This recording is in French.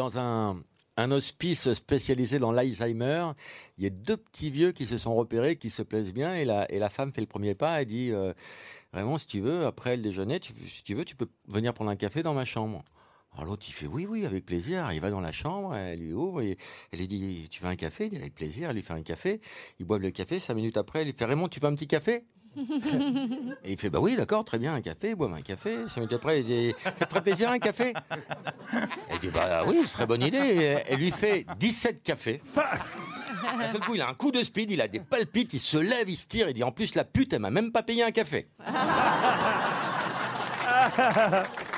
dans un, hospice spécialisé dans l'Alzheimer. Il y a deux petits vieux qui se sont repérés, qui se plaisent bien, et la, et la femme fait le premier pas et dit euh, Vraiment, si tu veux, après le déjeuner, tu, si tu veux, tu peux venir prendre un café dans ma chambre. Alors l'autre, il fait oui, oui, avec plaisir. Il va dans la chambre, elle lui ouvre, et elle lui dit Tu veux un café? Il dit avec plaisir, elle lui fait un café. Ils boivent le café, cinq minutes après, elle lui fait Raymond, tu veux un petit café? Et il fait Bah oui, d'accord, très bien, un café, boivent un café. Minutes après, il dit Ça te ferait plaisir un café? Elle dit Bah oui, c'est très bonne idée. Et Elle lui fait 17 cafés. D'un seul coup, il a un coup de speed, il a des palpites, il se lève, il se tire, il dit En plus, la pute, elle m'a même pas payé un café.